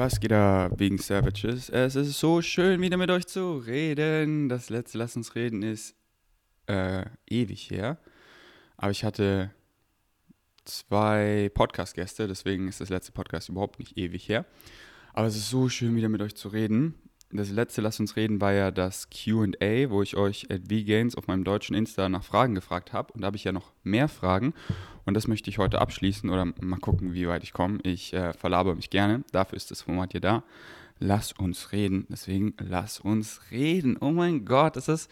Was geht da wegen Savages? Es ist so schön, wieder mit euch zu reden. Das letzte Lass uns reden ist äh, ewig her. Aber ich hatte zwei Podcast-Gäste, deswegen ist das letzte Podcast überhaupt nicht ewig her. Aber es ist so schön, wieder mit euch zu reden. Das letzte Lass uns reden war ja das QA, wo ich euch at VGains auf meinem deutschen Insta nach Fragen gefragt habe. Und da habe ich ja noch mehr Fragen. Und das möchte ich heute abschließen oder mal gucken, wie weit ich komme. Ich äh, verlabe mich gerne. Dafür ist das Format hier da. Lass uns reden. Deswegen lass uns reden. Oh mein Gott, es ist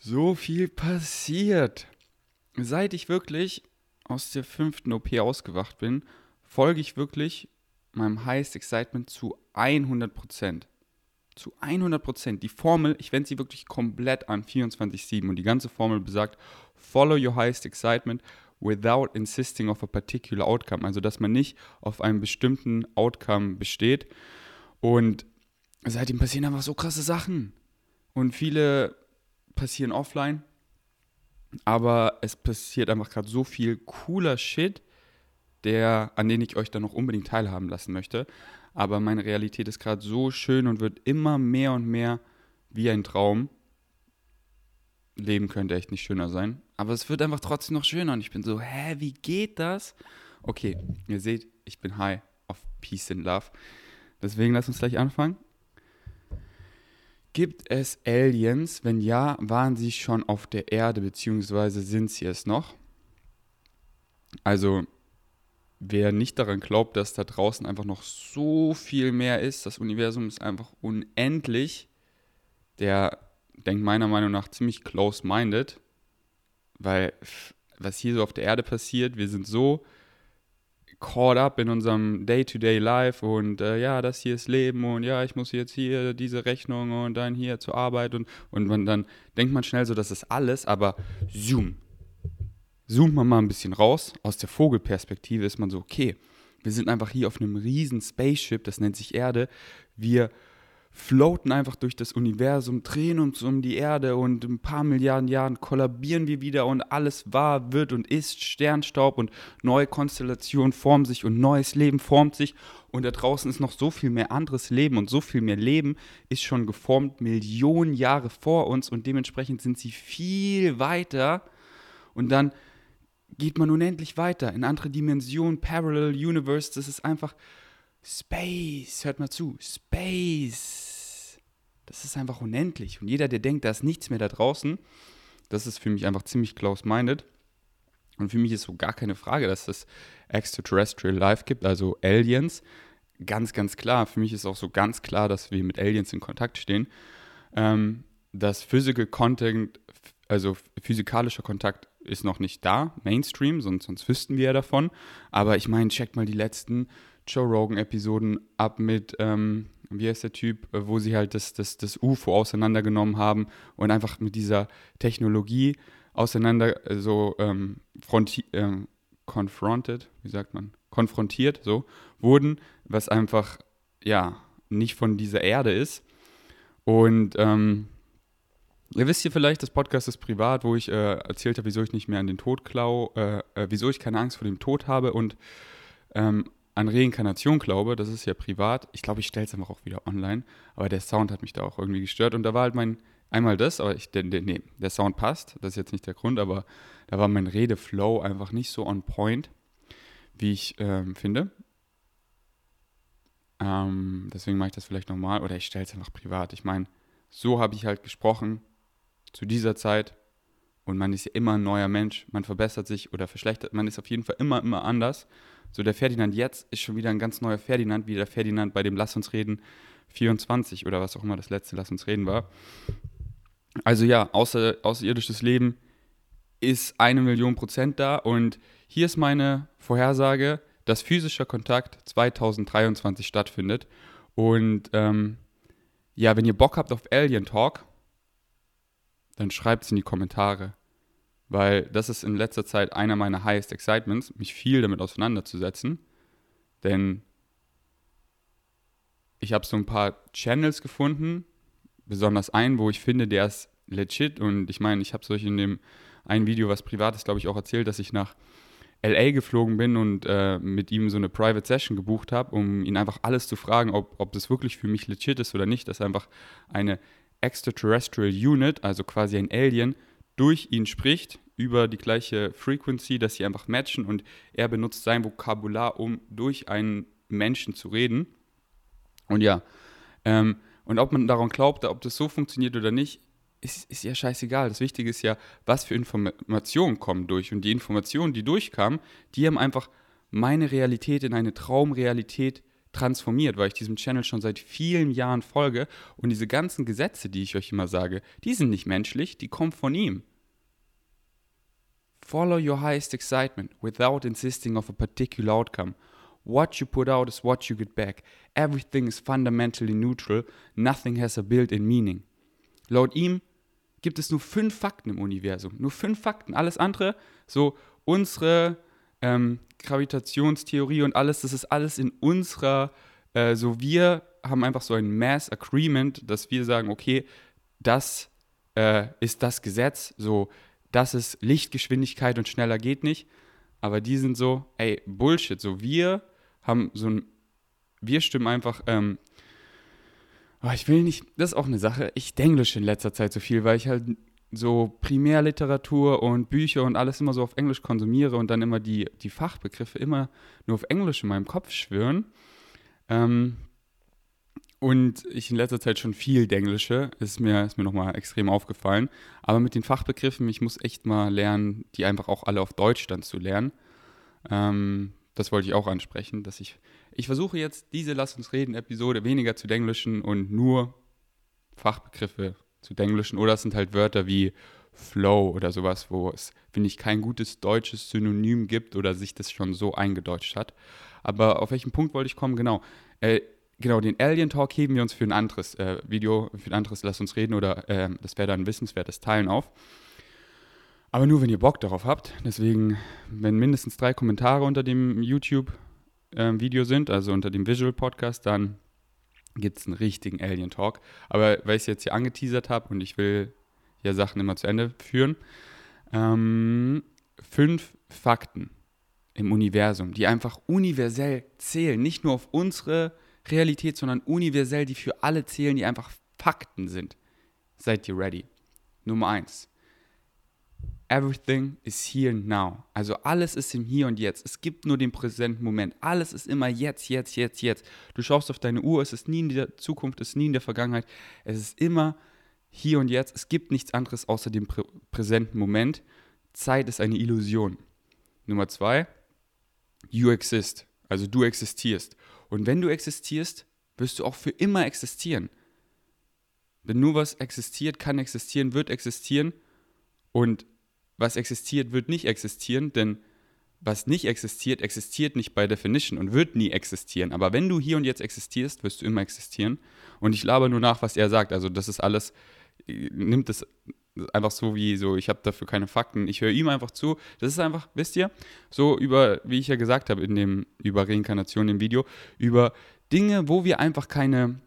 so viel passiert. Seit ich wirklich aus der fünften OP ausgewacht bin, folge ich wirklich meinem Highest Excitement zu 100 Prozent zu 100 Prozent. Die Formel, ich wende sie wirklich komplett an 24-7 und die ganze Formel besagt, follow your highest excitement without insisting of a particular outcome. Also, dass man nicht auf einem bestimmten Outcome besteht. Und seitdem passieren einfach so krasse Sachen. Und viele passieren offline. Aber es passiert einfach gerade so viel cooler Shit, der, an den ich euch dann noch unbedingt teilhaben lassen möchte. Aber meine Realität ist gerade so schön und wird immer mehr und mehr wie ein Traum. Leben könnte echt nicht schöner sein. Aber es wird einfach trotzdem noch schöner. Und ich bin so, hä, wie geht das? Okay, ihr seht, ich bin high auf Peace and Love. Deswegen lasst uns gleich anfangen. Gibt es Aliens? Wenn ja, waren sie schon auf der Erde, beziehungsweise sind sie es noch? Also, wer nicht daran glaubt, dass da draußen einfach noch so viel mehr ist, das Universum ist einfach unendlich, der denkt meiner Meinung nach ziemlich close-minded, weil was hier so auf der Erde passiert, wir sind so caught up in unserem Day-to-Day Life und äh, ja, das hier ist Leben und ja, ich muss jetzt hier diese Rechnung und dann hier zur Arbeit und, und man, dann denkt man schnell so, das ist alles, aber zoom, zoomt man mal ein bisschen raus, aus der Vogelperspektive ist man so, okay, wir sind einfach hier auf einem riesen Spaceship, das nennt sich Erde. Wir floaten einfach durch das Universum, drehen uns um die Erde und ein paar Milliarden Jahren kollabieren wir wieder und alles war, wird und ist Sternstaub und neue Konstellationen formen sich und neues Leben formt sich und da draußen ist noch so viel mehr anderes Leben und so viel mehr Leben ist schon geformt Millionen Jahre vor uns und dementsprechend sind sie viel weiter und dann geht man unendlich weiter in andere Dimensionen, Parallel Universe, das ist einfach Space, hört mal zu, Space. Das ist einfach unendlich. Und jeder, der denkt, da ist nichts mehr da draußen, das ist für mich einfach ziemlich close-minded. Und für mich ist so gar keine Frage, dass es Extraterrestrial Life gibt, also Aliens. Ganz, ganz klar. Für mich ist auch so ganz klar, dass wir mit Aliens in Kontakt stehen. Ähm, dass Physical Content, also physikalischer Kontakt ist noch nicht da, Mainstream, sonst, sonst wüssten wir ja davon. Aber ich meine, checkt mal die letzten Joe Rogan-Episoden ab mit, ähm, wie heißt der Typ, äh, wo sie halt das, das, das UFO auseinandergenommen haben und einfach mit dieser Technologie auseinander äh, so ähm, äh, confronted, wie sagt man, konfrontiert, so, wurden, was einfach, ja, nicht von dieser Erde ist. Und ähm, Ihr wisst ja vielleicht, das Podcast ist privat, wo ich äh, erzählt habe, wieso ich nicht mehr an den Tod klau, äh, äh, wieso ich keine Angst vor dem Tod habe und ähm, an Reinkarnation glaube. Das ist ja privat. Ich glaube, ich stelle es einfach auch wieder online. Aber der Sound hat mich da auch irgendwie gestört. Und da war halt mein, einmal das, aber ich, der, der, nee, der Sound passt. Das ist jetzt nicht der Grund, aber da war mein Redeflow einfach nicht so on point, wie ich ähm, finde. Ähm, deswegen mache ich das vielleicht nochmal oder ich stelle es einfach privat. Ich meine, so habe ich halt gesprochen zu dieser Zeit und man ist ja immer ein neuer Mensch, man verbessert sich oder verschlechtert, man ist auf jeden Fall immer, immer anders. So der Ferdinand jetzt ist schon wieder ein ganz neuer Ferdinand, wie der Ferdinand bei dem Lass uns reden 24 oder was auch immer das letzte Lass uns reden war. Also ja, außer, außerirdisches Leben ist eine Million Prozent da und hier ist meine Vorhersage, dass physischer Kontakt 2023 stattfindet und ähm, ja, wenn ihr Bock habt auf Alien Talk, dann schreibt es in die Kommentare. Weil das ist in letzter Zeit einer meiner highest excitements, mich viel damit auseinanderzusetzen. Denn ich habe so ein paar Channels gefunden, besonders einen, wo ich finde, der ist legit. Und ich meine, ich habe es euch in dem einen Video, was privat ist, glaube ich, auch erzählt, dass ich nach LA geflogen bin und äh, mit ihm so eine Private Session gebucht habe, um ihn einfach alles zu fragen, ob, ob das wirklich für mich legit ist oder nicht, dass einfach eine Extraterrestrial Unit, also quasi ein Alien, durch ihn spricht über die gleiche Frequency, dass sie einfach matchen und er benutzt sein Vokabular, um durch einen Menschen zu reden. Und ja, ähm, und ob man daran glaubt, ob das so funktioniert oder nicht, ist, ist ja scheißegal. Das Wichtige ist ja, was für Informationen kommen durch. Und die Informationen, die durchkamen, die haben einfach meine Realität in eine Traumrealität transformiert, weil ich diesem Channel schon seit vielen Jahren folge. Und diese ganzen Gesetze, die ich euch immer sage, die sind nicht menschlich, die kommen von ihm. Follow your highest excitement without insisting of a particular outcome. What you put out is what you get back. Everything is fundamentally neutral. Nothing has a built-in meaning. Laut ihm gibt es nur fünf Fakten im Universum. Nur fünf Fakten. Alles andere, so unsere ähm, Gravitationstheorie und alles, das ist alles in unserer, äh, so wir haben einfach so ein Mass Agreement, dass wir sagen, okay, das äh, ist das Gesetz, so das ist Lichtgeschwindigkeit und schneller geht nicht. Aber die sind so, ey, Bullshit. So wir haben so ein, wir stimmen einfach, ähm, oh, ich will nicht, das ist auch eine Sache, ich denglische in letzter Zeit so viel, weil ich halt so Primärliteratur und Bücher und alles immer so auf Englisch konsumiere und dann immer die, die Fachbegriffe immer nur auf Englisch in meinem Kopf schwören. Ähm, und ich in letzter Zeit schon viel Denglische, ist mir, ist mir nochmal extrem aufgefallen. Aber mit den Fachbegriffen, ich muss echt mal lernen, die einfach auch alle auf Deutsch dann zu lernen. Ähm, das wollte ich auch ansprechen, dass ich, ich versuche jetzt diese Lass uns reden Episode weniger zu denglischen und nur Fachbegriffe zu denglischen oder es sind halt Wörter wie Flow oder sowas, wo es, finde ich, kein gutes deutsches Synonym gibt oder sich das schon so eingedeutscht hat. Aber auf welchen Punkt wollte ich kommen? Genau. Äh, genau, den Alien Talk heben wir uns für ein anderes äh, Video, für ein anderes Lass uns reden oder äh, das wäre dann wissenswertes Teilen auf. Aber nur, wenn ihr Bock darauf habt. Deswegen, wenn mindestens drei Kommentare unter dem YouTube-Video ähm, sind, also unter dem Visual Podcast, dann gibt es einen richtigen Alien Talk. Aber weil ich es jetzt hier angeteasert habe und ich will ja Sachen immer zu Ende führen, ähm, fünf Fakten im Universum, die einfach universell zählen, nicht nur auf unsere Realität, sondern universell, die für alle zählen, die einfach Fakten sind. Seid ihr ready? Nummer eins. Everything is here now. Also alles ist im Hier und Jetzt. Es gibt nur den präsenten Moment. Alles ist immer jetzt, jetzt, jetzt, jetzt. Du schaust auf deine Uhr, es ist nie in der Zukunft, es ist nie in der Vergangenheit. Es ist immer hier und jetzt. Es gibt nichts anderes außer dem prä präsenten Moment. Zeit ist eine Illusion. Nummer zwei, you exist. Also du existierst. Und wenn du existierst, wirst du auch für immer existieren. Wenn nur was existiert, kann existieren, wird existieren. Und was existiert, wird nicht existieren, denn was nicht existiert, existiert nicht bei Definition und wird nie existieren. Aber wenn du hier und jetzt existierst, wirst du immer existieren. Und ich laber nur nach, was er sagt. Also das ist alles, nimmt es einfach so wie so, ich habe dafür keine Fakten, ich höre ihm einfach zu. Das ist einfach, wisst ihr, so über, wie ich ja gesagt habe in dem, über Reinkarnation im Video, über Dinge, wo wir einfach keine,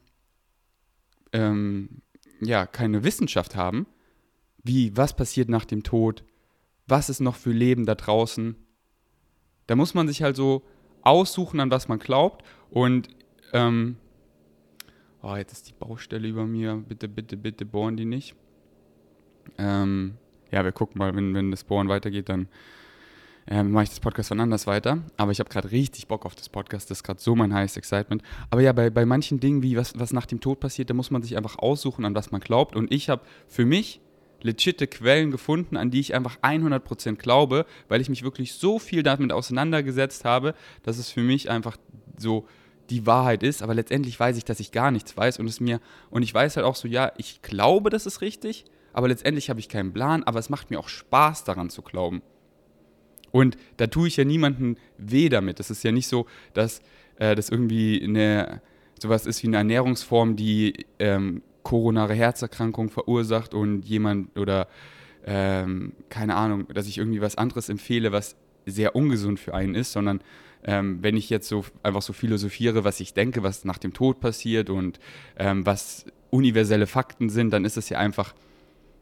ähm, ja, keine Wissenschaft haben, wie was passiert nach dem Tod, was ist noch für Leben da draußen. Da muss man sich halt so aussuchen, an was man glaubt. Und, ähm, oh, jetzt ist die Baustelle über mir. Bitte, bitte, bitte bohren die nicht. Ähm, ja, wir gucken mal, wenn, wenn das Bohren weitergeht, dann äh, mache ich das Podcast von anders weiter. Aber ich habe gerade richtig Bock auf das Podcast. Das ist gerade so mein highest excitement. Aber ja, bei, bei manchen Dingen, wie was, was nach dem Tod passiert, da muss man sich einfach aussuchen, an was man glaubt. Und ich habe für mich legitte Quellen gefunden, an die ich einfach 100% glaube, weil ich mich wirklich so viel damit auseinandergesetzt habe, dass es für mich einfach so die Wahrheit ist, aber letztendlich weiß ich, dass ich gar nichts weiß und es mir und ich weiß halt auch so, ja, ich glaube, das ist richtig, aber letztendlich habe ich keinen Plan, aber es macht mir auch Spaß daran zu glauben. Und da tue ich ja niemanden weh damit. Es ist ja nicht so, dass äh, das irgendwie eine sowas ist wie eine Ernährungsform, die ähm, koronare Herzerkrankung verursacht und jemand oder ähm, keine Ahnung, dass ich irgendwie was anderes empfehle, was sehr ungesund für einen ist, sondern ähm, wenn ich jetzt so einfach so philosophiere, was ich denke, was nach dem Tod passiert und ähm, was universelle Fakten sind, dann ist es ja einfach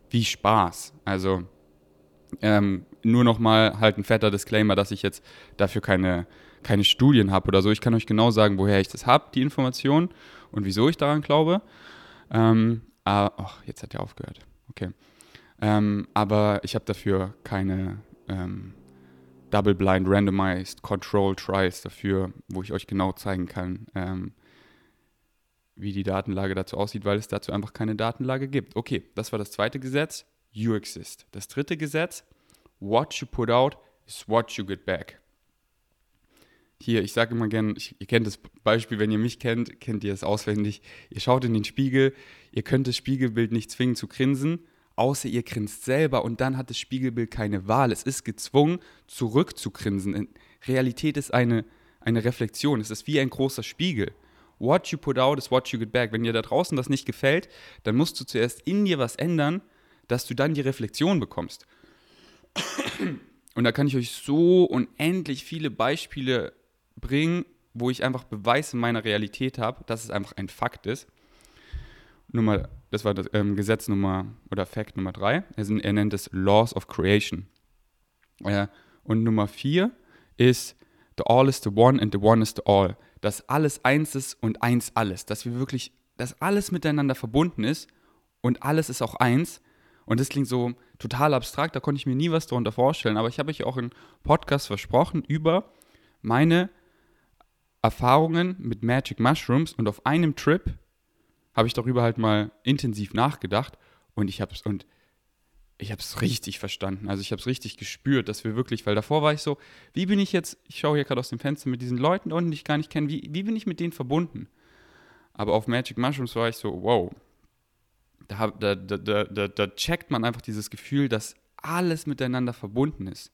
wie Spaß. Also ähm, nur nochmal halt ein fetter Disclaimer, dass ich jetzt dafür keine, keine Studien habe oder so. Ich kann euch genau sagen, woher ich das habe, die Information und wieso ich daran glaube. Ähm, ah, ach, jetzt hat er aufgehört. Okay. Ähm, aber ich habe dafür keine ähm, Double-Blind, Randomized, Control Trials dafür, wo ich euch genau zeigen kann, ähm, wie die Datenlage dazu aussieht, weil es dazu einfach keine Datenlage gibt. Okay, das war das zweite Gesetz. You exist. Das dritte Gesetz. What you put out is what you get back. Hier, ich sage immer gerne, ihr kennt das Beispiel, wenn ihr mich kennt, kennt ihr es auswendig. Ihr schaut in den Spiegel, ihr könnt das Spiegelbild nicht zwingen zu grinsen, außer ihr grinst selber und dann hat das Spiegelbild keine Wahl. Es ist gezwungen, zurückzugrinsen. Realität ist eine, eine Reflexion. Es ist wie ein großer Spiegel. What you put out is what you get back. Wenn dir da draußen das nicht gefällt, dann musst du zuerst in dir was ändern, dass du dann die Reflexion bekommst. Und da kann ich euch so unendlich viele Beispiele bringen, wo ich einfach Beweise meiner Realität habe, dass es einfach ein Fakt ist. Nummer, das war das ähm, Gesetz Nummer oder Fact Nummer drei. Er, er nennt es Laws of Creation. Äh, und Nummer vier ist The All is the One and the One is the All. Dass alles eins ist und eins alles. Dass wir wirklich, dass alles miteinander verbunden ist und alles ist auch eins. Und das klingt so total abstrakt, da konnte ich mir nie was darunter vorstellen. Aber ich habe euch auch in Podcast versprochen über meine Erfahrungen mit Magic Mushrooms und auf einem Trip habe ich darüber halt mal intensiv nachgedacht und ich habe es und ich habe es richtig verstanden. Also ich habe es richtig gespürt, dass wir wirklich, weil davor war ich so, wie bin ich jetzt, ich schaue hier gerade aus dem Fenster mit diesen Leuten unten, die ich gar nicht kenne, wie, wie bin ich mit denen verbunden? Aber auf Magic Mushrooms war ich so, wow, da, da, da, da, da checkt man einfach dieses Gefühl, dass alles miteinander verbunden ist.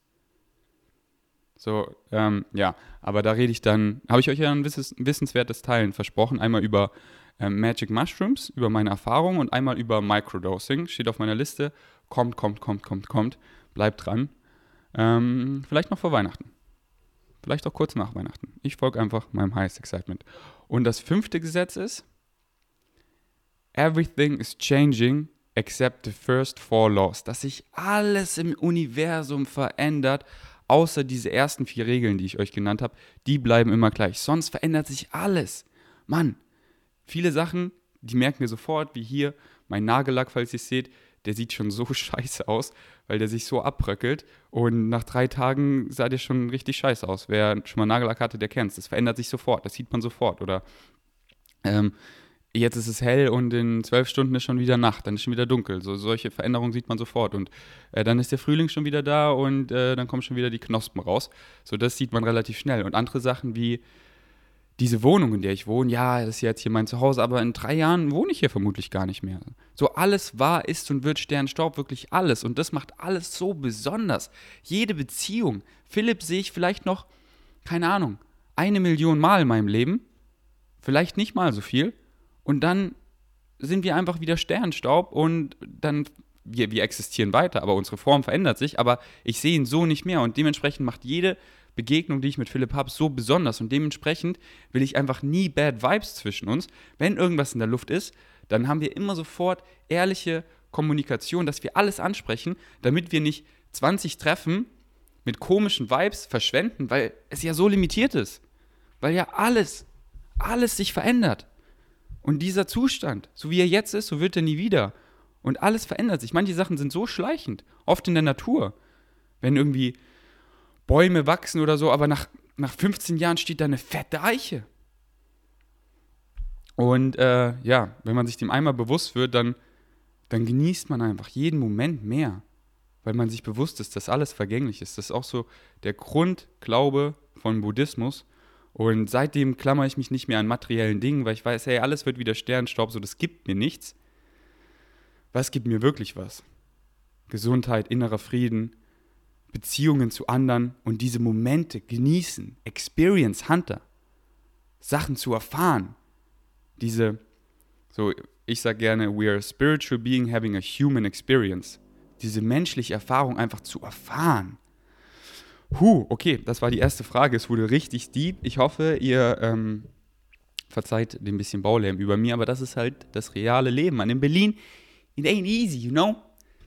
So, ähm, ja, aber da rede ich dann, habe ich euch ja ein wissenswertes Teilen versprochen, einmal über ähm, Magic Mushrooms, über meine Erfahrungen und einmal über Microdosing, steht auf meiner Liste, kommt, kommt, kommt, kommt, kommt, bleibt dran. Ähm, vielleicht noch vor Weihnachten. Vielleicht auch kurz nach Weihnachten. Ich folge einfach meinem Highest Excitement. Und das fünfte Gesetz ist, Everything is changing except the first four laws. Dass sich alles im Universum verändert, außer diese ersten vier Regeln, die ich euch genannt habe, die bleiben immer gleich. Sonst verändert sich alles. Mann, viele Sachen, die merken wir sofort, wie hier mein Nagellack, falls ihr es seht, der sieht schon so scheiße aus, weil der sich so abbröckelt. Und nach drei Tagen sah der schon richtig scheiße aus. Wer schon mal Nagellack hatte, der kennt es. Das verändert sich sofort, das sieht man sofort. Oder ähm, jetzt ist es hell und in zwölf Stunden ist schon wieder Nacht, dann ist schon wieder dunkel. So, solche Veränderungen sieht man sofort. Und äh, dann ist der Frühling schon wieder da und äh, dann kommen schon wieder die Knospen raus. So, das sieht man relativ schnell. Und andere Sachen wie diese Wohnung, in der ich wohne, ja, das ist jetzt hier mein Zuhause, aber in drei Jahren wohne ich hier vermutlich gar nicht mehr. So alles war, ist und wird Sternstaub, wirklich alles. Und das macht alles so besonders. Jede Beziehung. Philipp sehe ich vielleicht noch, keine Ahnung, eine Million Mal in meinem Leben. Vielleicht nicht mal so viel. Und dann sind wir einfach wieder Sternstaub und dann, wir, wir existieren weiter, aber unsere Form verändert sich, aber ich sehe ihn so nicht mehr und dementsprechend macht jede Begegnung, die ich mit Philipp habe, so besonders und dementsprechend will ich einfach nie Bad Vibes zwischen uns. Wenn irgendwas in der Luft ist, dann haben wir immer sofort ehrliche Kommunikation, dass wir alles ansprechen, damit wir nicht 20 Treffen mit komischen Vibes verschwenden, weil es ja so limitiert ist. Weil ja alles, alles sich verändert. Und dieser Zustand, so wie er jetzt ist, so wird er nie wieder. Und alles verändert sich. Manche Sachen sind so schleichend, oft in der Natur. Wenn irgendwie Bäume wachsen oder so, aber nach, nach 15 Jahren steht da eine fette Eiche. Und äh, ja, wenn man sich dem einmal bewusst wird, dann, dann genießt man einfach jeden Moment mehr, weil man sich bewusst ist, dass alles vergänglich ist. Das ist auch so der Grundglaube von Buddhismus, und seitdem klammere ich mich nicht mehr an materiellen Dingen, weil ich weiß, hey, alles wird wieder Sternstaub, so das gibt mir nichts. Was gibt mir wirklich was? Gesundheit, innerer Frieden, Beziehungen zu anderen und diese Momente genießen, Experience Hunter, Sachen zu erfahren. Diese, so, ich sage gerne, we are a spiritual being having a human experience. Diese menschliche Erfahrung einfach zu erfahren. Huh, okay, das war die erste Frage. Es wurde richtig deep. Ich hoffe, ihr ähm, verzeiht den bisschen Baulärm über mir, aber das ist halt das reale Leben. Man in Berlin, it ain't easy, you know?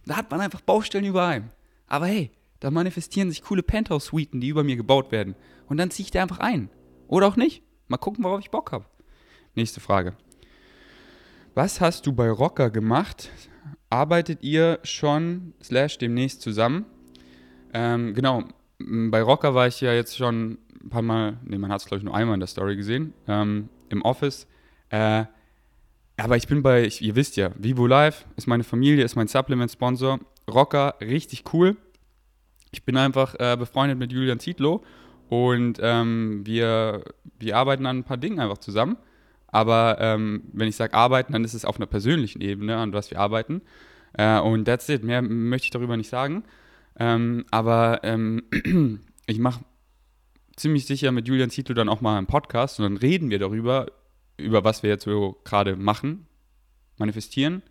Da hat man einfach Baustellen überall. Aber hey, da manifestieren sich coole Penthouse-Suiten, die über mir gebaut werden. Und dann ziehe ich da einfach ein. Oder auch nicht. Mal gucken, worauf ich Bock habe. Nächste Frage. Was hast du bei Rocker gemacht? Arbeitet ihr schon slash demnächst zusammen? Ähm, genau, bei Rocker war ich ja jetzt schon ein paar Mal, nee, man hat es glaube ich nur einmal in der Story gesehen, ähm, im Office. Äh, aber ich bin bei, ich, ihr wisst ja, Vivo Live ist meine Familie, ist mein Supplement-Sponsor. Rocker, richtig cool. Ich bin einfach äh, befreundet mit Julian Zietlow und ähm, wir, wir arbeiten an ein paar Dingen einfach zusammen. Aber ähm, wenn ich sage arbeiten, dann ist es auf einer persönlichen Ebene, an was wir arbeiten. Äh, und that's it. Mehr möchte ich darüber nicht sagen. Ähm, aber ähm, ich mache ziemlich sicher mit Julian Zietlow dann auch mal einen Podcast und dann reden wir darüber, über was wir jetzt so gerade machen, manifestieren,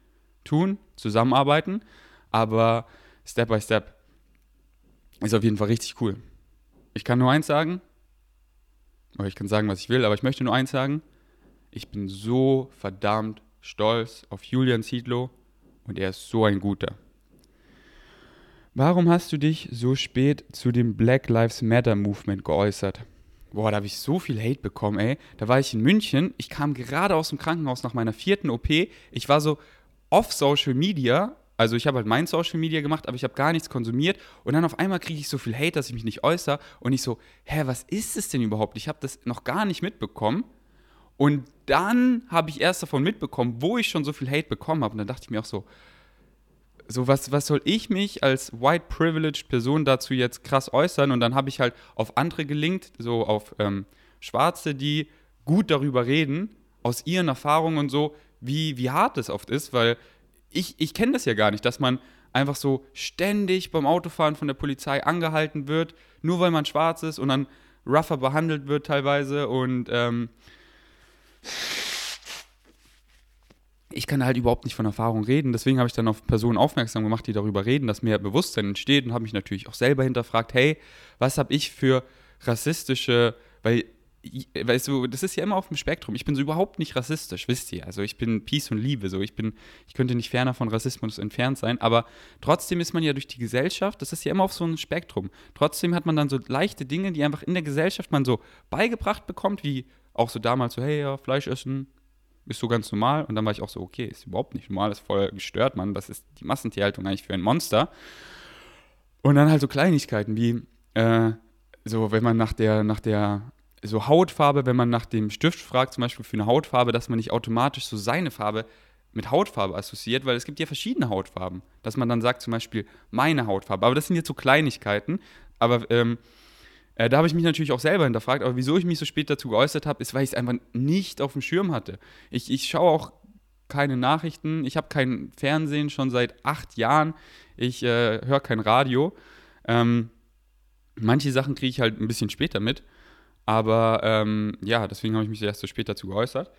tun, zusammenarbeiten, aber Step by Step ist auf jeden Fall richtig cool. Ich kann nur eins sagen, oder ich kann sagen, was ich will, aber ich möchte nur eins sagen. Ich bin so verdammt stolz auf Julian Zietlow und er ist so ein guter. Warum hast du dich so spät zu dem Black Lives Matter Movement geäußert? Boah, da habe ich so viel Hate bekommen, ey. Da war ich in München. Ich kam gerade aus dem Krankenhaus nach meiner vierten OP. Ich war so off Social Media. Also ich habe halt mein Social Media gemacht, aber ich habe gar nichts konsumiert. Und dann auf einmal kriege ich so viel Hate, dass ich mich nicht äußere. Und ich so, hä, was ist es denn überhaupt? Ich habe das noch gar nicht mitbekommen. Und dann habe ich erst davon mitbekommen, wo ich schon so viel Hate bekommen habe. Und dann dachte ich mir auch so, so was, was soll ich mich als white privileged Person dazu jetzt krass äußern? Und dann habe ich halt auf andere gelinkt, so auf ähm, Schwarze, die gut darüber reden, aus ihren Erfahrungen und so, wie, wie hart es oft ist, weil ich, ich kenne das ja gar nicht, dass man einfach so ständig beim Autofahren von der Polizei angehalten wird, nur weil man schwarz ist und dann rougher behandelt wird teilweise und ähm, ich kann halt überhaupt nicht von Erfahrung reden. Deswegen habe ich dann auf Personen aufmerksam gemacht, die darüber reden, dass mehr Bewusstsein entsteht und habe mich natürlich auch selber hinterfragt, hey, was habe ich für rassistische, weil weißt du, das ist ja immer auf dem Spektrum. Ich bin so überhaupt nicht rassistisch, wisst ihr. Also ich bin Peace und Liebe, so ich bin, ich könnte nicht ferner von Rassismus entfernt sein, aber trotzdem ist man ja durch die Gesellschaft, das ist ja immer auf so einem Spektrum. Trotzdem hat man dann so leichte Dinge, die einfach in der Gesellschaft man so beigebracht bekommt, wie auch so damals so, hey ja, Fleisch essen, ist so ganz normal. Und dann war ich auch so, okay, ist überhaupt nicht normal, ist voll gestört, Mann. Das ist die Massentierhaltung eigentlich für ein Monster. Und dann halt so Kleinigkeiten wie, äh, so, wenn man nach der, nach der, so Hautfarbe, wenn man nach dem Stift fragt, zum Beispiel für eine Hautfarbe, dass man nicht automatisch so seine Farbe mit Hautfarbe assoziiert, weil es gibt ja verschiedene Hautfarben. Dass man dann sagt zum Beispiel meine Hautfarbe. Aber das sind jetzt so Kleinigkeiten. Aber ähm, äh, da habe ich mich natürlich auch selber hinterfragt, aber wieso ich mich so spät dazu geäußert habe, ist, weil ich es einfach nicht auf dem Schirm hatte. Ich, ich schaue auch keine Nachrichten, ich habe kein Fernsehen schon seit acht Jahren, ich äh, höre kein Radio. Ähm, manche Sachen kriege ich halt ein bisschen später mit, aber ähm, ja, deswegen habe ich mich erst so spät dazu geäußert.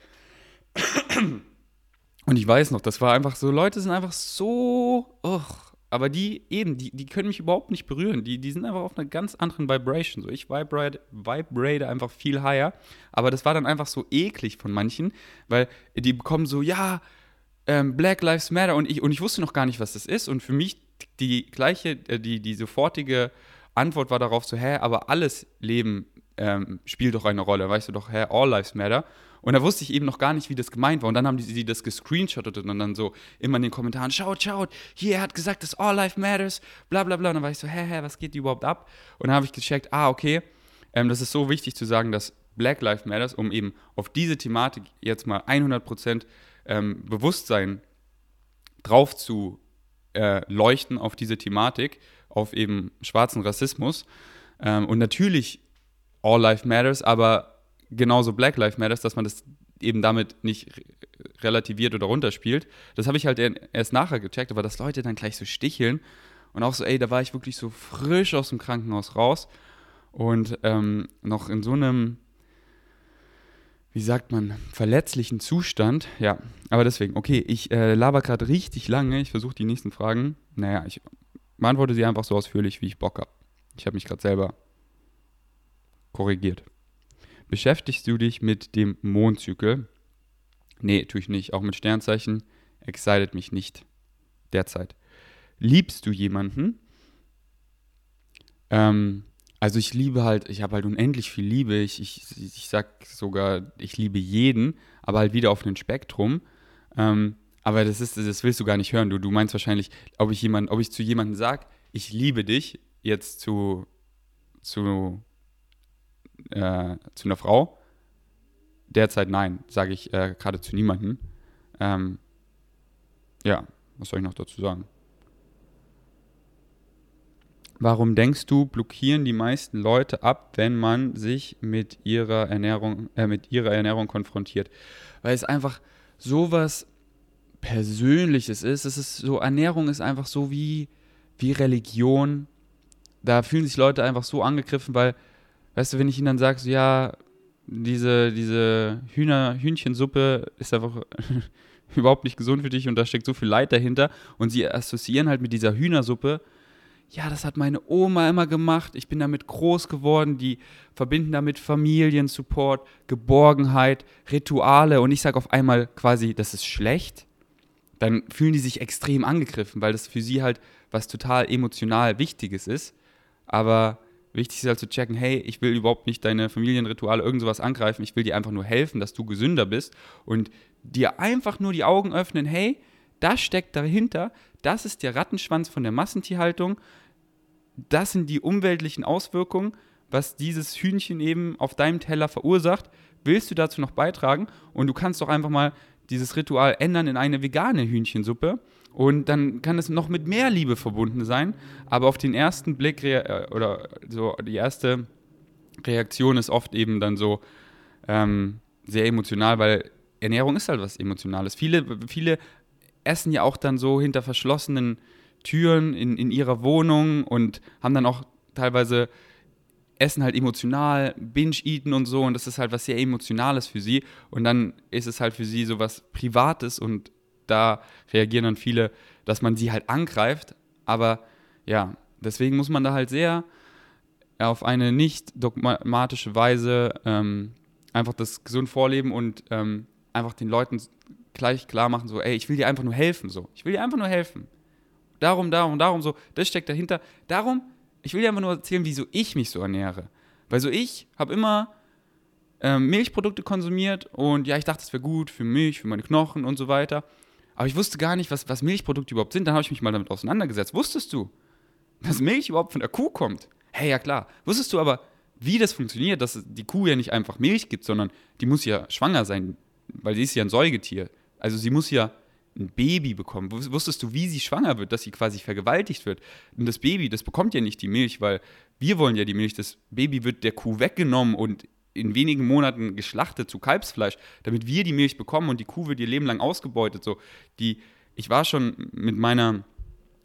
Und ich weiß noch, das war einfach so, Leute sind einfach so, oh, aber die eben, die, die können mich überhaupt nicht berühren. Die, die sind einfach auf einer ganz anderen Vibration. So, ich vibrate, vibrate einfach viel higher. Aber das war dann einfach so eklig von manchen, weil die bekommen so, ja, ähm, Black Lives Matter und ich, und ich wusste noch gar nicht, was das ist. Und für mich die gleiche, äh, die, die sofortige Antwort war darauf so, hä, aber alles Leben ähm, spielt doch eine Rolle. Weißt du doch, hä, all lives matter. Und da wusste ich eben noch gar nicht, wie das gemeint war. Und dann haben die, die das gescreenshottet und dann so immer in den Kommentaren, schaut, schaut, hier, er hat gesagt, dass all life matters, bla bla bla. Und dann war ich so, hä, hä, was geht überhaupt ab? Und dann habe ich gecheckt, ah, okay, ähm, das ist so wichtig zu sagen, dass Black Lives Matters, um eben auf diese Thematik jetzt mal 100% ähm, Bewusstsein drauf zu äh, leuchten, auf diese Thematik, auf eben schwarzen Rassismus. Ähm, und natürlich All Life Matters, aber genauso Black Lives Matters, dass man das eben damit nicht relativiert oder runterspielt. Das habe ich halt erst nachher gecheckt, aber dass Leute dann gleich so sticheln und auch so, ey, da war ich wirklich so frisch aus dem Krankenhaus raus und ähm, noch in so einem, wie sagt man, verletzlichen Zustand. Ja, aber deswegen, okay, ich äh, laber gerade richtig lange. Ich versuche die nächsten Fragen. Naja, ich beantworte sie einfach so ausführlich, wie ich Bock habe. Ich habe mich gerade selber korrigiert. Beschäftigst du dich mit dem Mondzyklus? Nee, tue ich nicht. Auch mit Sternzeichen excited mich nicht derzeit. Liebst du jemanden? Ähm, also ich liebe halt, ich habe halt unendlich viel Liebe. Ich, ich, ich sag sogar, ich liebe jeden, aber halt wieder auf einem Spektrum. Ähm, aber das ist, das willst du gar nicht hören. Du, du meinst wahrscheinlich, ob ich jemand, ob ich zu jemandem sage, ich liebe dich, jetzt zu, zu, äh, zu einer Frau. Derzeit nein, sage ich äh, gerade zu niemandem. Ähm, ja, was soll ich noch dazu sagen? Warum denkst du, blockieren die meisten Leute ab, wenn man sich mit ihrer Ernährung, äh, mit ihrer Ernährung konfrontiert? Weil es einfach sowas Persönliches ist. Es ist so, Ernährung ist einfach so wie, wie Religion. Da fühlen sich Leute einfach so angegriffen, weil, weißt du, wenn ich ihnen dann sage, so, ja, diese, diese Hühner, Hühnchensuppe ist einfach überhaupt nicht gesund für dich und da steckt so viel Leid dahinter und sie assoziieren halt mit dieser Hühnersuppe. Ja, das hat meine Oma immer gemacht, ich bin damit groß geworden, die verbinden damit Familiensupport, Geborgenheit, Rituale. Und ich sage auf einmal quasi, das ist schlecht, dann fühlen die sich extrem angegriffen, weil das für sie halt was total emotional Wichtiges ist. Aber wichtig ist halt zu checken, hey, ich will überhaupt nicht deine Familienrituale irgend sowas angreifen, ich will dir einfach nur helfen, dass du gesünder bist und dir einfach nur die Augen öffnen, hey, das steckt dahinter, das ist der Rattenschwanz von der Massentierhaltung, das sind die umweltlichen Auswirkungen, was dieses Hühnchen eben auf deinem Teller verursacht. Willst du dazu noch beitragen? Und du kannst doch einfach mal dieses Ritual ändern in eine vegane Hühnchensuppe. Und dann kann es noch mit mehr Liebe verbunden sein. Aber auf den ersten Blick äh, oder so die erste Reaktion ist oft eben dann so ähm, sehr emotional, weil Ernährung ist halt was Emotionales. Viele, viele essen ja auch dann so hinter verschlossenen Türen in, in ihrer Wohnung und haben dann auch teilweise Essen halt emotional, Binge-Eaten und so und das ist halt was sehr Emotionales für sie und dann ist es halt für sie so was Privates und da reagieren dann viele, dass man sie halt angreift, aber ja, deswegen muss man da halt sehr auf eine nicht dogmatische Weise ähm, einfach das gesund vorleben und ähm, einfach den Leuten gleich klar machen, so, ey, ich will dir einfach nur helfen, so. Ich will dir einfach nur helfen. Darum, darum, darum, so. Das steckt dahinter. Darum, ich will dir einfach nur erzählen, wieso ich mich so ernähre. Weil so ich habe immer ähm, Milchprodukte konsumiert und ja, ich dachte, das wäre gut für Milch, für meine Knochen und so weiter. Aber ich wusste gar nicht, was, was Milchprodukte überhaupt sind. Dann habe ich mich mal damit auseinandergesetzt. Wusstest du, dass Milch überhaupt von der Kuh kommt? Hey, ja klar. Wusstest du aber, wie das funktioniert, dass die Kuh ja nicht einfach Milch gibt, sondern die muss ja schwanger sein, weil sie ist ja ein Säugetier. Also sie muss ja ein Baby bekommen. Wusstest du, wie sie schwanger wird, dass sie quasi vergewaltigt wird? Und das Baby, das bekommt ja nicht die Milch, weil wir wollen ja die Milch. Das Baby wird der Kuh weggenommen und in wenigen Monaten geschlachtet zu Kalbsfleisch, damit wir die Milch bekommen und die Kuh wird ihr Leben lang ausgebeutet. So, die, ich war schon mit meiner,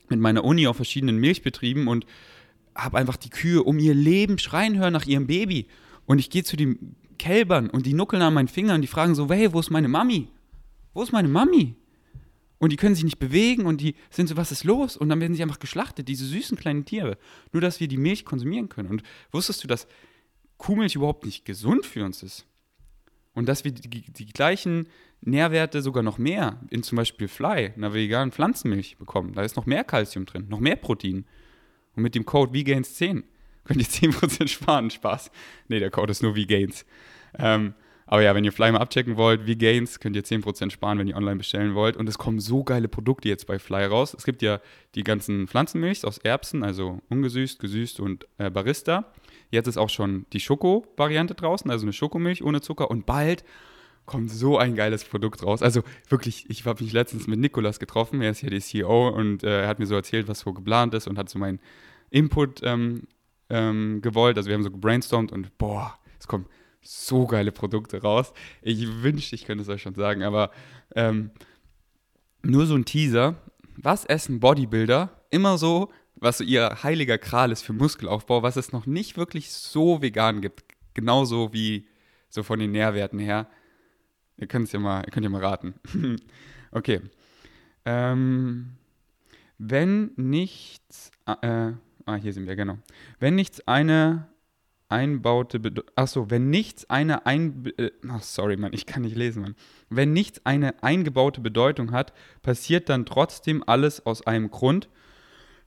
mit meiner Uni auf verschiedenen Milchbetrieben und habe einfach die Kühe um ihr Leben schreien hören nach ihrem Baby. Und ich gehe zu den Kälbern und die nuckeln an meinen Fingern und die fragen so, hey, wo ist meine Mami? Wo ist meine Mami? Und die können sich nicht bewegen und die sind so, was ist los? Und dann werden sie einfach geschlachtet, diese süßen kleinen Tiere. Nur, dass wir die Milch konsumieren können. Und wusstest du, dass Kuhmilch überhaupt nicht gesund für uns ist? Und dass wir die, die gleichen Nährwerte, sogar noch mehr, in zum Beispiel Fly, einer veganen Pflanzenmilch bekommen. Da ist noch mehr Kalzium drin, noch mehr Protein. Und mit dem Code VGAINS10 könnt ihr 10% sparen. Spaß. Nee, der Code ist nur VGAINS. Ähm, aber ja, wenn ihr Fly mal abchecken wollt, wie Gains, könnt ihr 10% sparen, wenn ihr online bestellen wollt. Und es kommen so geile Produkte jetzt bei Fly raus. Es gibt ja die ganzen Pflanzenmilchs aus Erbsen, also ungesüßt, gesüßt und äh, Barista. Jetzt ist auch schon die Schoko-Variante draußen, also eine Schokomilch ohne Zucker. Und bald kommt so ein geiles Produkt raus. Also wirklich, ich habe mich letztens mit Nikolas getroffen, er ist ja der CEO und äh, er hat mir so erzählt, was so geplant ist und hat so meinen Input ähm, ähm, gewollt. Also wir haben so gebrainstormt und boah, es kommt so geile Produkte raus. Ich wünschte, ich könnte es euch schon sagen, aber ähm, nur so ein Teaser. Was essen Bodybuilder? Immer so, was so ihr heiliger Kral ist für Muskelaufbau, was es noch nicht wirklich so vegan gibt. Genauso wie so von den Nährwerten her. Ihr könnt es ja mal, ihr könnt ja mal raten. okay. Ähm, wenn nichts, äh, ah, hier sind wir, genau. Wenn nichts eine einbaute Bedeutung. Achso, wenn nichts eine ein. Äh, ach, sorry, Mann, ich kann nicht lesen, Mann. Wenn nichts eine eingebaute Bedeutung hat, passiert dann trotzdem alles aus einem Grund.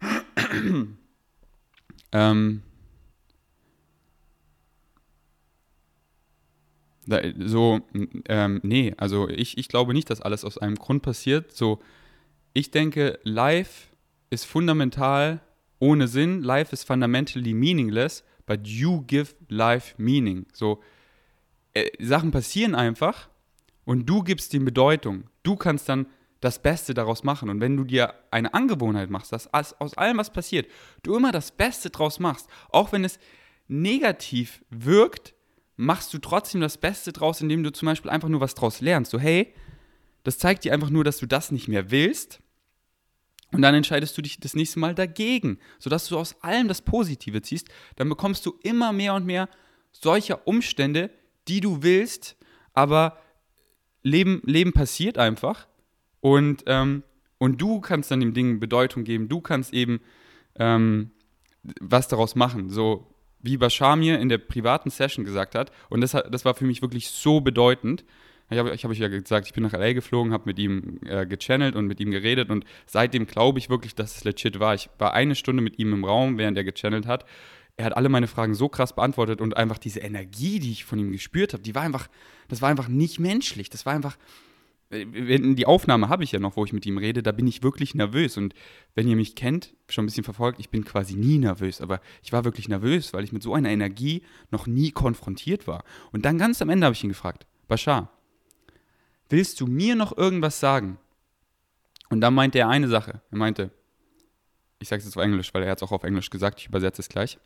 Ähm, da, so, ähm, nee, also ich, ich glaube nicht, dass alles aus einem Grund passiert. So, ich denke, Life ist fundamental ohne Sinn. Life is fundamentally meaningless, but you give life meaning. So, äh, Sachen passieren einfach und du gibst ihm Bedeutung. Du kannst dann das Beste daraus machen. Und wenn du dir eine Angewohnheit machst, dass aus allem, was passiert, du immer das Beste daraus machst, auch wenn es negativ wirkt, machst du trotzdem das Beste draus, indem du zum Beispiel einfach nur was draus lernst. So, hey, das zeigt dir einfach nur, dass du das nicht mehr willst. Und dann entscheidest du dich das nächste Mal dagegen, sodass du aus allem das Positive ziehst. Dann bekommst du immer mehr und mehr solcher Umstände, die du willst, aber Leben, Leben passiert einfach und, ähm, und du kannst dann dem Ding Bedeutung geben, du kannst eben ähm, was daraus machen. So wie Bashar mir in der privaten Session gesagt hat, und das, das war für mich wirklich so bedeutend. Ich habe ich hab euch ja gesagt, ich bin nach LA geflogen, habe mit ihm äh, gechannelt und mit ihm geredet und seitdem glaube ich wirklich, dass es legit war. Ich war eine Stunde mit ihm im Raum, während er gechannelt hat er hat alle meine Fragen so krass beantwortet und einfach diese Energie, die ich von ihm gespürt habe, die war einfach, das war einfach nicht menschlich. Das war einfach, äh, die Aufnahme habe ich ja noch, wo ich mit ihm rede, da bin ich wirklich nervös. Und wenn ihr mich kennt, schon ein bisschen verfolgt, ich bin quasi nie nervös, aber ich war wirklich nervös, weil ich mit so einer Energie noch nie konfrontiert war. Und dann ganz am Ende habe ich ihn gefragt, Bashar, willst du mir noch irgendwas sagen? Und dann meinte er eine Sache. Er meinte, ich sage es jetzt auf Englisch, weil er hat es auch auf Englisch gesagt, ich übersetze es gleich.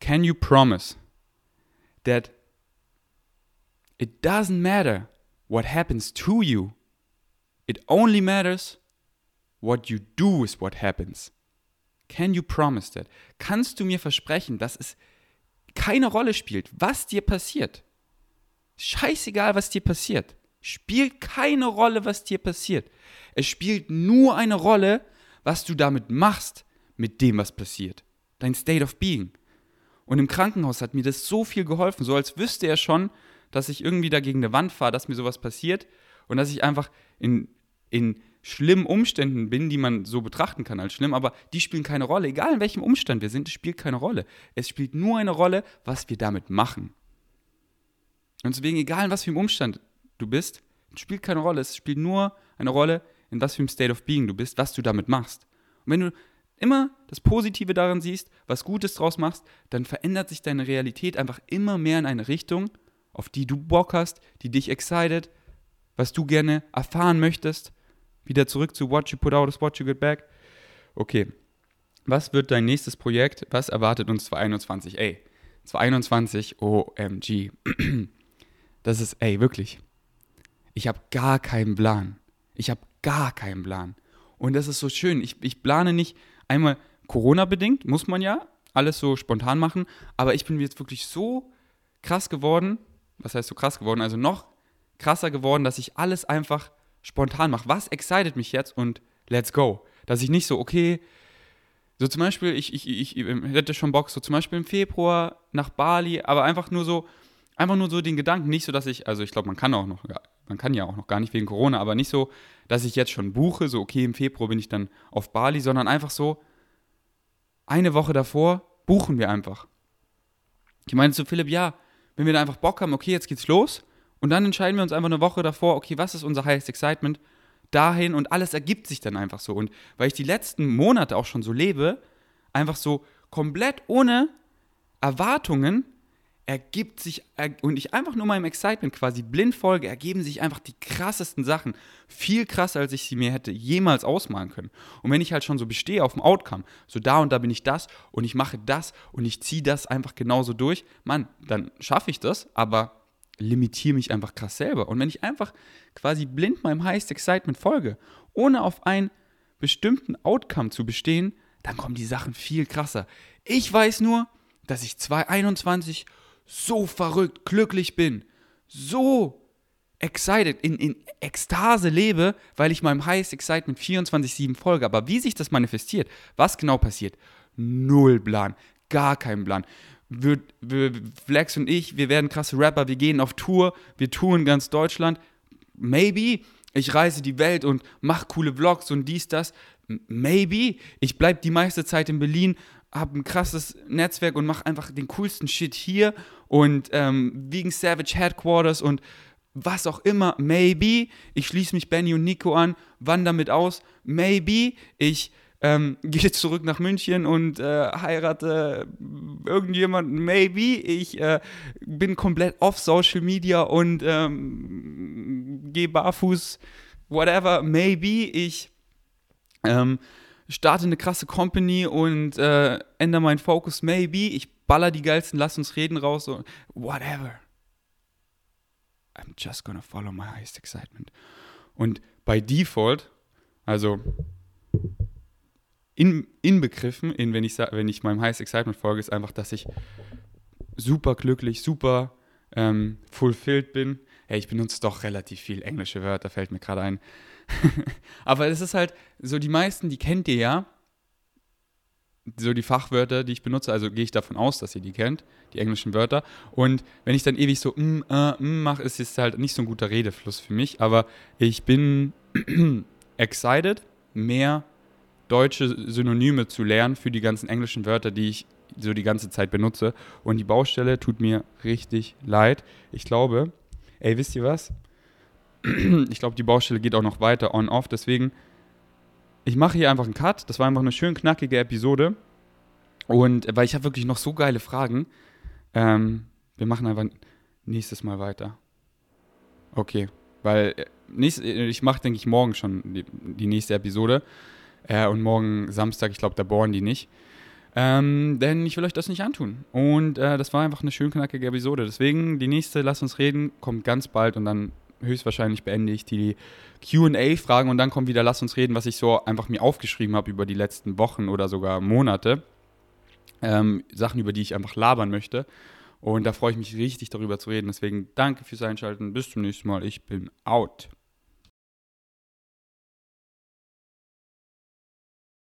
Can you promise that it doesn't matter what happens to you? It only matters what you do with what happens. Can you promise that? Kannst du mir versprechen, dass es keine Rolle spielt, was dir passiert? Scheißegal, was dir passiert. Spielt keine Rolle, was dir passiert. Es spielt nur eine Rolle, was du damit machst, mit dem, was passiert. Dein State of Being. Und im Krankenhaus hat mir das so viel geholfen, so als wüsste er schon, dass ich irgendwie da gegen eine Wand fahre, dass mir sowas passiert und dass ich einfach in, in schlimmen Umständen bin, die man so betrachten kann als schlimm, aber die spielen keine Rolle. Egal in welchem Umstand wir sind, es spielt keine Rolle. Es spielt nur eine Rolle, was wir damit machen. Und deswegen, egal in was für einem Umstand du bist, spielt keine Rolle. Es spielt nur eine Rolle, in was für einem State of Being du bist, was du damit machst. Und wenn du immer das Positive darin siehst, was Gutes draus machst, dann verändert sich deine Realität einfach immer mehr in eine Richtung, auf die du Bock hast, die dich excited, was du gerne erfahren möchtest. Wieder zurück zu What You Put Out is What You Get Back. Okay, was wird dein nächstes Projekt? Was erwartet uns 2021? Ey, 2021, OMG. Das ist, ey, wirklich. Ich habe gar keinen Plan. Ich habe gar keinen Plan. Und das ist so schön. Ich, ich plane nicht, einmal Corona-bedingt, muss man ja alles so spontan machen, aber ich bin jetzt wirklich so krass geworden, was heißt so krass geworden, also noch krasser geworden, dass ich alles einfach spontan mache. Was excited mich jetzt und let's go. Dass ich nicht so, okay, so zum Beispiel, ich, ich, ich, ich hätte schon Bock, so zum Beispiel im Februar nach Bali, aber einfach nur so, einfach nur so den Gedanken, nicht so, dass ich, also ich glaube, man kann auch noch, ja, man kann ja auch noch gar nicht wegen Corona, aber nicht so, dass ich jetzt schon buche, so okay, im Februar bin ich dann auf Bali, sondern einfach so, eine Woche davor buchen wir einfach. Ich meine zu Philipp, ja, wenn wir da einfach Bock haben, okay, jetzt geht's los und dann entscheiden wir uns einfach eine Woche davor, okay, was ist unser highest excitement? Dahin und alles ergibt sich dann einfach so. Und weil ich die letzten Monate auch schon so lebe, einfach so komplett ohne Erwartungen ergibt sich, und ich einfach nur meinem Excitement quasi blind folge, ergeben sich einfach die krassesten Sachen. Viel krasser, als ich sie mir hätte jemals ausmalen können. Und wenn ich halt schon so bestehe auf dem Outcome, so da und da bin ich das und ich mache das und ich ziehe das einfach genauso durch, Mann, dann schaffe ich das, aber limitiere mich einfach krass selber. Und wenn ich einfach quasi blind meinem Highest Excitement folge, ohne auf einen bestimmten Outcome zu bestehen, dann kommen die Sachen viel krasser. Ich weiß nur, dass ich 2021 so verrückt glücklich bin, so excited, in, in Ekstase lebe, weil ich meinem Highest Excitement 24-7 folge. Aber wie sich das manifestiert, was genau passiert, null Plan, gar kein Plan. Wir, wir, Flex und ich, wir werden krasse Rapper, wir gehen auf Tour, wir touren ganz Deutschland. Maybe ich reise die Welt und mache coole Vlogs und dies, das. Maybe ich bleibe die meiste Zeit in Berlin habe ein krasses Netzwerk und mache einfach den coolsten Shit hier und ähm, wegen Savage Headquarters und was auch immer, maybe, ich schließe mich Benny und Nico an, wann damit aus, maybe, ich ähm, gehe zurück nach München und äh, heirate irgendjemanden, maybe, ich äh, bin komplett off Social Media und ähm, gehe barfuß, whatever, maybe, ich ähm, starte eine krasse Company und äh, ändere meinen Fokus, maybe, ich baller die geilsten Lass uns reden raus, so, whatever. I'm just gonna follow my highest excitement. Und bei Default, also in, inbegriffen, in, wenn, ich, wenn ich meinem highest excitement folge, ist einfach, dass ich super glücklich, super ähm, fulfilled bin. Hey, ich benutze doch relativ viel englische Wörter, fällt mir gerade ein. Aber es ist halt so, die meisten, die kennt ihr ja. So die Fachwörter, die ich benutze, also gehe ich davon aus, dass ihr die kennt, die englischen Wörter. Und wenn ich dann ewig so mm, äh, mm mache, ist es halt nicht so ein guter Redefluss für mich. Aber ich bin excited, mehr deutsche Synonyme zu lernen für die ganzen englischen Wörter, die ich so die ganze Zeit benutze. Und die Baustelle tut mir richtig leid. Ich glaube, ey, wisst ihr was? ich glaube, die Baustelle geht auch noch weiter on-off. Deswegen, ich mache hier einfach einen Cut. Das war einfach eine schön knackige Episode. Und weil ich habe wirklich noch so geile Fragen. Ähm, wir machen einfach nächstes Mal weiter. Okay. Weil äh, nächst, äh, ich mache, denke ich, morgen schon die, die nächste Episode. Äh, und morgen Samstag, ich glaube, da bohren die nicht. Ähm, denn ich will euch das nicht antun. Und äh, das war einfach eine schön knackige Episode. Deswegen, die nächste, lasst uns reden, kommt ganz bald und dann höchstwahrscheinlich beende ich die QA-Fragen und dann kommt wieder, lass uns reden, was ich so einfach mir aufgeschrieben habe über die letzten Wochen oder sogar Monate. Ähm, Sachen, über die ich einfach labern möchte. Und da freue ich mich richtig darüber zu reden. Deswegen danke fürs Einschalten. Bis zum nächsten Mal. Ich bin out.